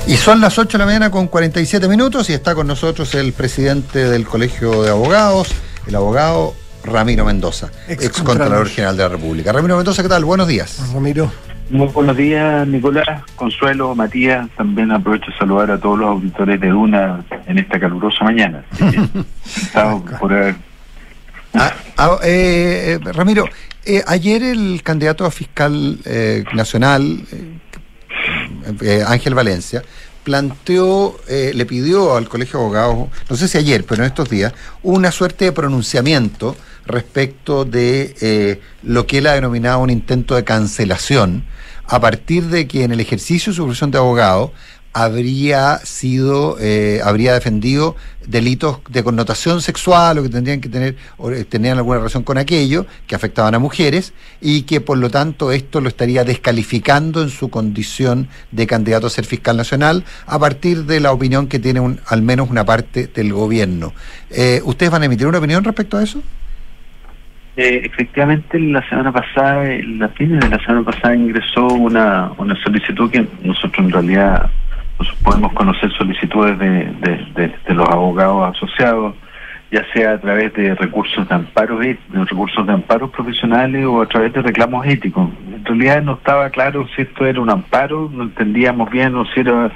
Y son las 8 de la mañana con 47 minutos y está con nosotros el presidente del Colegio de Abogados, el abogado Ramiro Mendoza, ex, Contralor General de la República. Ramiro Mendoza, ¿qué tal? Buenos días. Ramiro. Muy buenos días, Nicolás, Consuelo, Matías. También aprovecho de saludar a todos los auditores de Duna en esta calurosa mañana. por ah, ah, eh, Ramiro, eh, ayer el candidato a fiscal eh, nacional, Ángel Valencia, planteó, le pidió al Colegio de Abogados, no sé si ayer, pero en estos días, una suerte de pronunciamiento respecto de lo que él ha denominado un intento de cancelación a partir de que en el ejercicio de su profesión de abogado habría sido, eh, habría defendido delitos de connotación sexual o que tendrían que tener, o eh, tenían alguna relación con aquello, que afectaban a mujeres, y que por lo tanto esto lo estaría descalificando en su condición de candidato a ser fiscal nacional, a partir de la opinión que tiene un, al menos una parte del gobierno. Eh, ¿Ustedes van a emitir una opinión respecto a eso? Eh, efectivamente, la semana pasada, la fines de la semana pasada, ingresó una, una solicitud que nosotros en realidad podemos conocer solicitudes de, de, los abogados asociados, ya sea a través de recursos de amparo, de recursos de amparo profesionales o a través de reclamos éticos. En realidad no estaba claro si esto era un amparo, no entendíamos bien o si era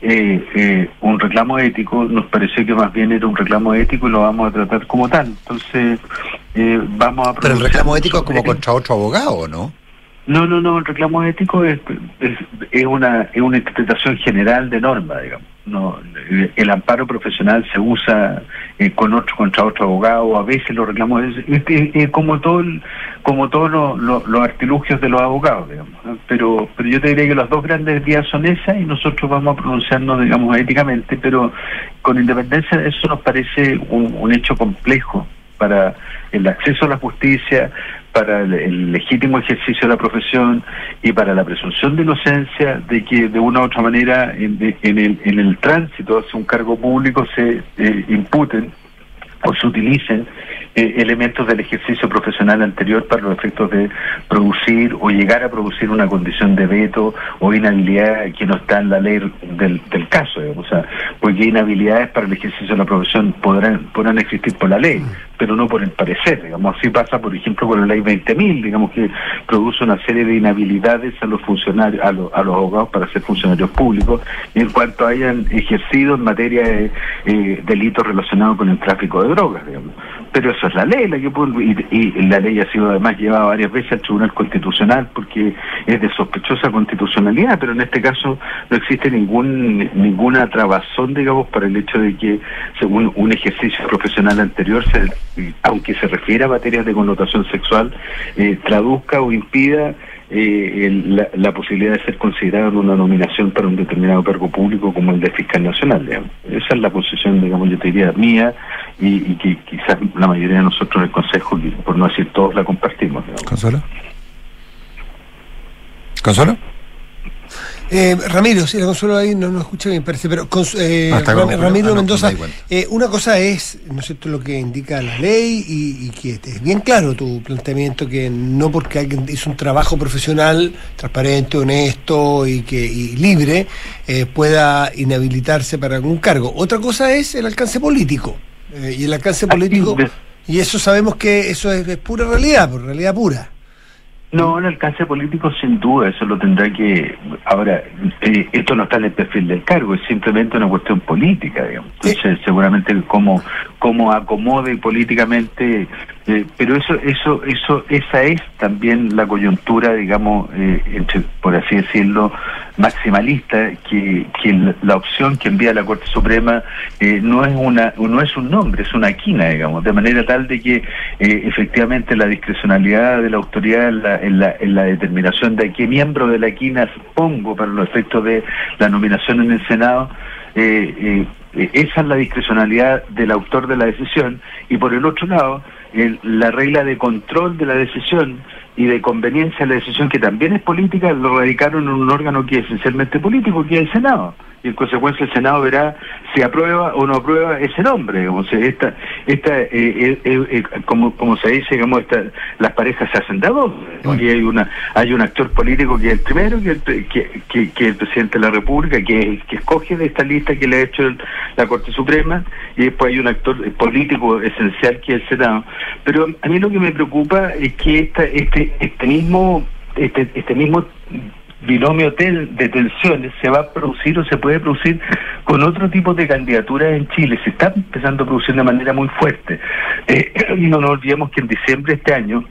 eh, eh, un reclamo ético, nos pareció que más bien era un reclamo ético y lo vamos a tratar como tal. Entonces, eh, vamos a... Pero el reclamo ético es como contra otro abogado, ¿no? No, no, no, el reclamo ético es, es, una, es una interpretación general de norma, digamos. No, el, amparo profesional se usa eh, con otro contra otro abogado, a veces los reclamos es, como todo como todos los artilugios de los abogados, digamos. Pero pero yo te diría que las dos grandes vías son esas y nosotros vamos a pronunciarnos, digamos, éticamente, pero con independencia de eso nos parece un hecho complejo para el acceso a la justicia, para el, el legítimo ejercicio de la profesión y para la presunción de inocencia de que de una u otra manera en, de- en el, en el tránsito hacia un cargo público se eh, imputen o se utilicen eh, elementos del ejercicio profesional anterior para los efectos de producir o llegar a producir una condición de veto o inhabilidad que no está en la ley del, del caso, digamos. o sea, porque inhabilidades para el ejercicio de la profesión podrán, podrán existir por la ley, pero no por el parecer, digamos. Así pasa, por ejemplo, con la ley 20.000, digamos, que produce una serie de inhabilidades a los funcionarios, a, los- a los abogados para ser funcionarios públicos en cuanto hayan ejercido en materia de eh, delitos relacionados con el tráfico de drogas, digamos. Pero eso es la ley, la que puede- y, y la ley ha sido además llevada varias veces al Tribunal Constitucional porque es de sospechosa constitucionalidad, pero en este caso no existe ningún ninguna trabazón, digamos, para el hecho de que según un ejercicio profesional anterior, se- aunque se refiere a materias de connotación sexual, eh, traduzca o impida eh, el- la, la posibilidad de ser considerado una nominación para un determinado cargo público como el de fiscal nacional. digamos. Esa es la posición, digamos, yo te diría, mía y, que quizás la mayoría de nosotros en el Consejo, por no decir todos, la compartimos. digamos. ¿Consuelo? ¿Consuelo? Eh, Ramiro, sí, la consuelo ahí no, no escucha bien, parece, pero eh, Ah, Ram- ah, Ramiro no, me Mendoza, eh, una cosa es, ¿no es cierto?, lo que indica la ley y, y que es bien claro tu planteamiento que no porque alguien hizo un trabajo profesional transparente, honesto y que y libre eh, pueda inhabilitarse para algún cargo. Otra cosa es el alcance político eh, y el alcance político y eso sabemos que eso es, es pura realidad, por realidad pura. No, el alcance político sin duda, eso lo tendrá que... Ahora, eh, esto no está en el perfil del cargo, es simplemente una cuestión política, digamos. Entonces, seguramente cómo, cómo acomode políticamente, eh, pero eso, eso, eso, esa es también la coyuntura, digamos, eh, entre, por así decirlo, maximalista, que, que la, opción que envía la Corte Suprema eh, no es una, no es un nombre, es una quina, digamos, de manera tal de que eh, efectivamente la discrecionalidad de la autoridad en la, en, la, en la determinación de qué miembro de la quina pongo para los efectos de la nominación en el Senado, eh, eh, esa es la discrecionalidad del autor de la decisión. Y por el otro lado la regla de control de la decisión y de conveniencia de la decisión que también es política lo radicaron en un órgano que es esencialmente político que es el Senado. Y en consecuencia el Senado verá si aprueba o no aprueba ese nombre. Digamos. esta esta eh, eh, eh, eh, como como se dice digamos esta, las parejas se hacen de dos. Y hay una hay un actor político que es el primero que, el pre- que, que- que es el presidente de la República que es el que escoge de esta lista que le ha hecho el- la Corte Suprema y después hay un actor político esencial que es el Senado. Pero a mí lo que me preocupa es que esta, este este mismo este, este mismo binomio de tensiones se va a producir o se puede producir con otro tipo de candidaturas en Chile. Se está empezando a producir de manera muy fuerte. Eh, y no nos olvidemos que en diciembre de este año,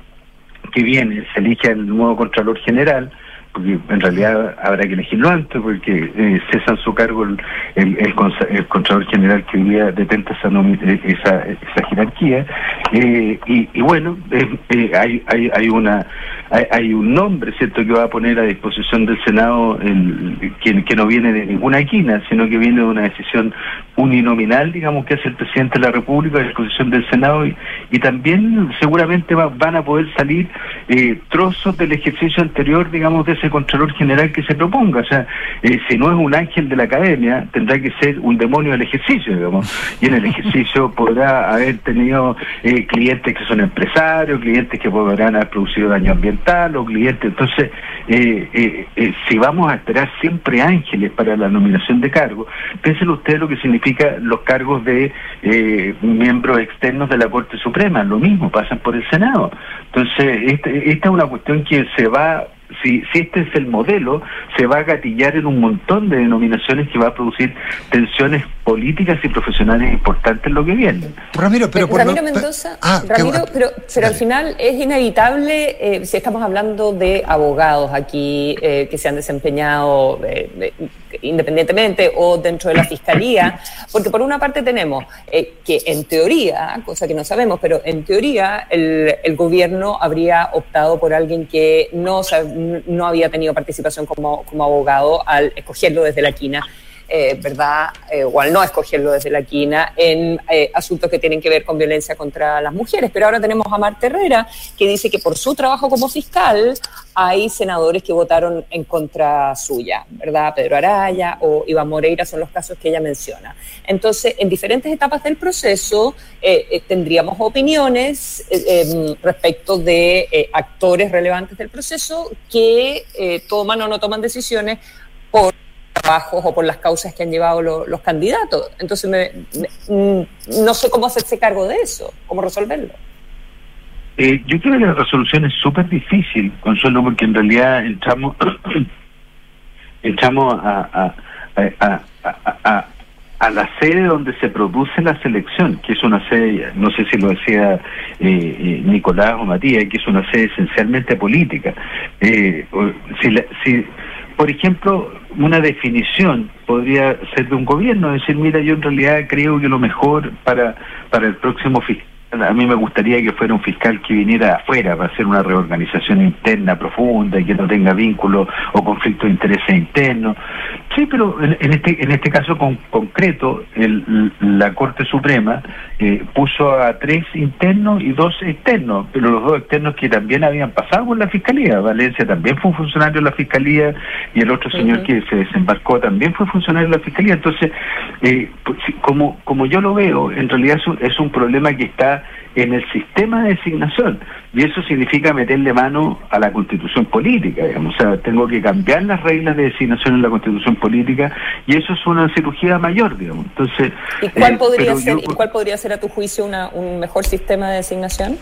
que viene, se elige el nuevo Contralor General, porque en realidad habrá que elegirlo antes, porque eh, cesa su cargo el, el, el el Contralor General que hoy día detenta esa, eh, esa, esa jerarquía. Eh, y, y bueno, eh, hay, hay, hay, una, hay, hay un nombre, ¿cierto?, que va a poner a disposición del Senado el, que, que no viene de ninguna esquina, sino que viene de una decisión uninominal, digamos, que hace el presidente de la República a disposición del Senado y, y también seguramente va- van a poder salir eh, trozos del ejercicio anterior, digamos, de ese Contralor General que se proponga. O sea, eh, si no es un ángel de la academia, tendrá que ser un demonio del ejercicio, digamos. Y en el ejercicio podrá haber tenido eh, clientes que son empresarios, clientes que podrán haber producido daño ambiental o clientes. Entonces, eh, eh, si vamos a esperar siempre ángeles para la nominación de cargos, piensen ustedes lo que significa los cargos de eh, miembros externos de la Corte Suprema. Lo mismo, pasan por el Senado. Entonces, este- esta es una cuestión que se va si, si este es el modelo, se va a gatillar en un montón de denominaciones que va a producir tensiones políticas y profesionales importantes lo que viene. Ramiro, pero por Ramiro lo- Mendoza, Ah, Ramiro, pero, pero al final es inevitable, eh, si estamos hablando de abogados aquí eh, que se han desempeñado eh, eh, independientemente o dentro de la fiscalía, porque por una parte tenemos eh, que en teoría, cosa que no sabemos, pero en teoría el, el gobierno habría optado por alguien que no, sa- no había tenido participación como, como abogado al escogerlo desde la quina. Eh, ¿verdad? Eh, o al no escogerlo desde la quina en eh, asuntos que tienen que ver con violencia contra las mujeres. Pero ahora tenemos a Marta Herrera, que dice que por su trabajo como fiscal hay senadores que votaron en contra suya, ¿verdad? Pedro Araya o Iván Moreira son los casos que ella menciona. Entonces, en diferentes etapas del proceso tendríamos opiniones em, respecto de actores relevantes del proceso que toman o no toman decisiones por trabajos o por las causas que han llevado los candidatos. Entonces, mm, no sé cómo hacerse cargo de eso, cómo resolverlo. Eh, yo creo que la resolución es súper difícil, Consuelo, porque en realidad entramos, entramos a, a, a, a, la sede donde se produce la selección, que es una sede, no sé si lo decía eh, eh, Nicolás o Matías, que es una sede esencialmente política. Eh, si, la, si por ejemplo, una definición podría ser de un gobierno, decir, mira, yo en realidad creo que lo mejor para, para el próximo fiscal a mí me gustaría que fuera un fiscal que viniera afuera para hacer una reorganización interna profunda y que no tenga vínculos o conflictos de intereses internos. Sí, pero en, este en este caso con, concreto, el, la Corte Suprema eh, puso a tres internos y dos externos, pero los dos externos que también habían pasado por la Fiscalía. Valencia también fue un funcionario de la Fiscalía y el otro señor que se desembarcó también fue funcionario de la Fiscalía. Entonces, eh, pues, como, como yo lo veo, en realidad es un, es un problema que está en el sistema de designación. Y eso significa meterle mano a la constitución política, digamos. O sea, tengo que cambiar las reglas de designación en la constitución política y eso es una cirugía mayor, digamos. Entonces, ¿Y cuál, eh, podría, ser, ¿y cuál podría ser, a tu juicio, una, un mejor sistema de designación?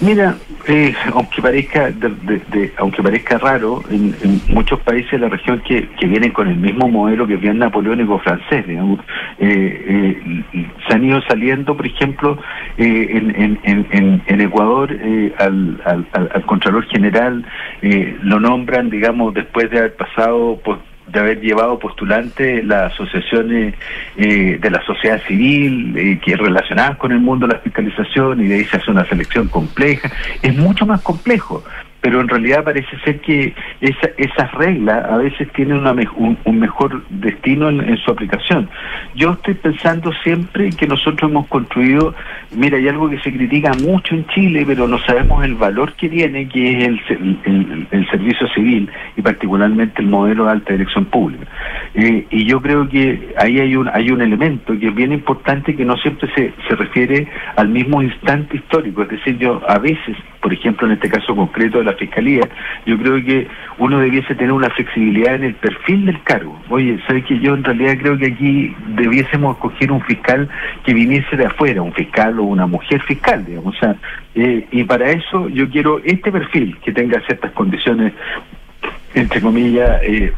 Mira, eh, aunque parezca de, aunque parezca raro, en, muchos países de la región que, que vienen con el mismo modelo que viene napoleónico francés, digamos, eh, eh, se han ido saliendo, por ejemplo, en, en, en, Ecuador al, al, al, Contralor General lo nombran, digamos, después de haber pasado pues, de haber llevado postulantes las asociaciones eh, de la sociedad civil eh, que relacionadas con el mundo de la fiscalización y de ahí se hace una selección compleja. Es mucho más complejo pero en realidad parece ser que esa, esas reglas a veces tienen una un, mejor destino en, su aplicación. Yo estoy pensando siempre que nosotros hemos construido, mira, hay algo que se critica mucho en Chile, pero no sabemos el valor que tiene, que es el, el, servicio civil y particularmente el modelo de alta dirección pública. Eh, y yo creo que ahí hay un, hay un elemento que es bien importante que no siempre se, se refiere al mismo instante histórico, es decir, yo a veces, por ejemplo, en este caso concreto de la Fiscalía, yo creo que uno debiese tener una flexibilidad en el perfil del cargo. Oye, ¿sabes que Yo en realidad creo que aquí debiésemos escoger un fiscal que viniese de afuera, un fiscal o una mujer fiscal, digamos. O sea, eh, y para eso yo quiero este perfil que tenga ciertas condiciones, entre comillas, eh,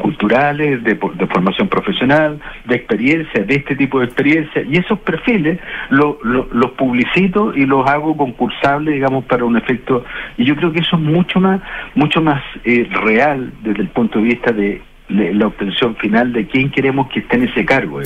culturales, de, formación profesional, de experiencia, de este tipo de experiencia, y esos perfiles los publicito y los hago concursables, digamos, para un efecto, y yo creo que eso es mucho más, mucho más eh, real desde el punto de vista de la obtención final de quién queremos que esté en ese cargo.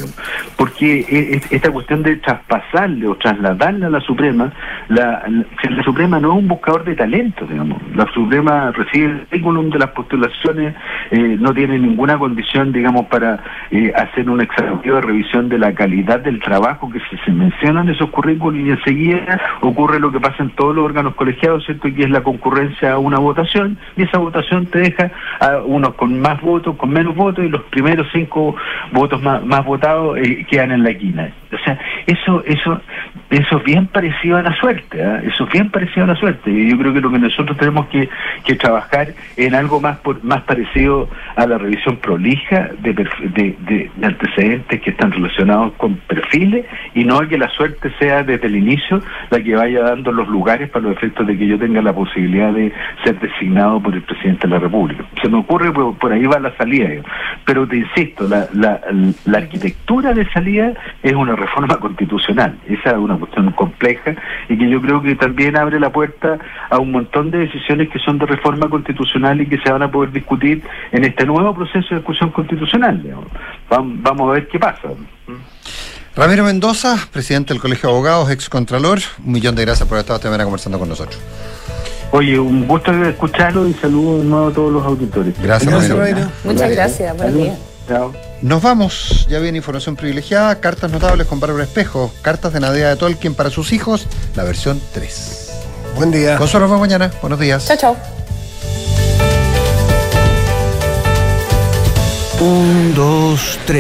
Porque e, e, esta cuestión de traspasarle o trasladarle a la Suprema, la, la, Suprema no es un buscador de talento, digamos. La Suprema recibe el currículum de las postulaciones, eh, no tiene ninguna condición, digamos, para eh, hacer un exhaustivo de revisión de la calidad del trabajo que se, se menciona en esos currículos y enseguida ocurre lo que pasa en todos los órganos colegiados, ¿cierto? Que es la concurrencia a una votación y esa votación te deja a unos con más votos, con menos votos y los primeros cinco votos más, votados eh, quedan en la esquina. O sea, eso, eso, eso es bien parecido a la suerte, ¿ah? eso es bien parecido a la suerte. Y yo creo que lo que nosotros tenemos que, trabajar en algo más por, más parecido a la revisión prolija de, de, de, antecedentes que están relacionados con perfiles y no a que la suerte sea desde el inicio la que vaya dando los lugares para los efectos de que yo tenga la posibilidad de ser designado por el presidente de la República. Se me ocurre, por, por ahí va la salida, pero te insisto, la, arquitectura de salida es una reforma constitucional. Esa es una cuestión compleja y que yo creo que también abre la puerta a un montón de decisiones que son de reforma constitucional y que se van a poder discutir en este nuevo proceso de discusión constitucional. Vamos, a ver qué pasa. Ramiro Mendoza, presidente del Colegio de Abogados, ex Contralor, un millón de gracias por estar esta mañana conversando con nosotros. Oye, un gusto escucharlo y saludo de nuevo a todos los auditores. Gracias, Muchas gracias, buen día. Chao. Nos vamos, ya viene información privilegiada, cartas notables con Bárbara Espejo, cartas de Nadia de Tolkien para sus hijos, la versión 3. Buen día. Consuelo, nos vemos mañana. Buenos días. Chao, chao. Un, dos, tres.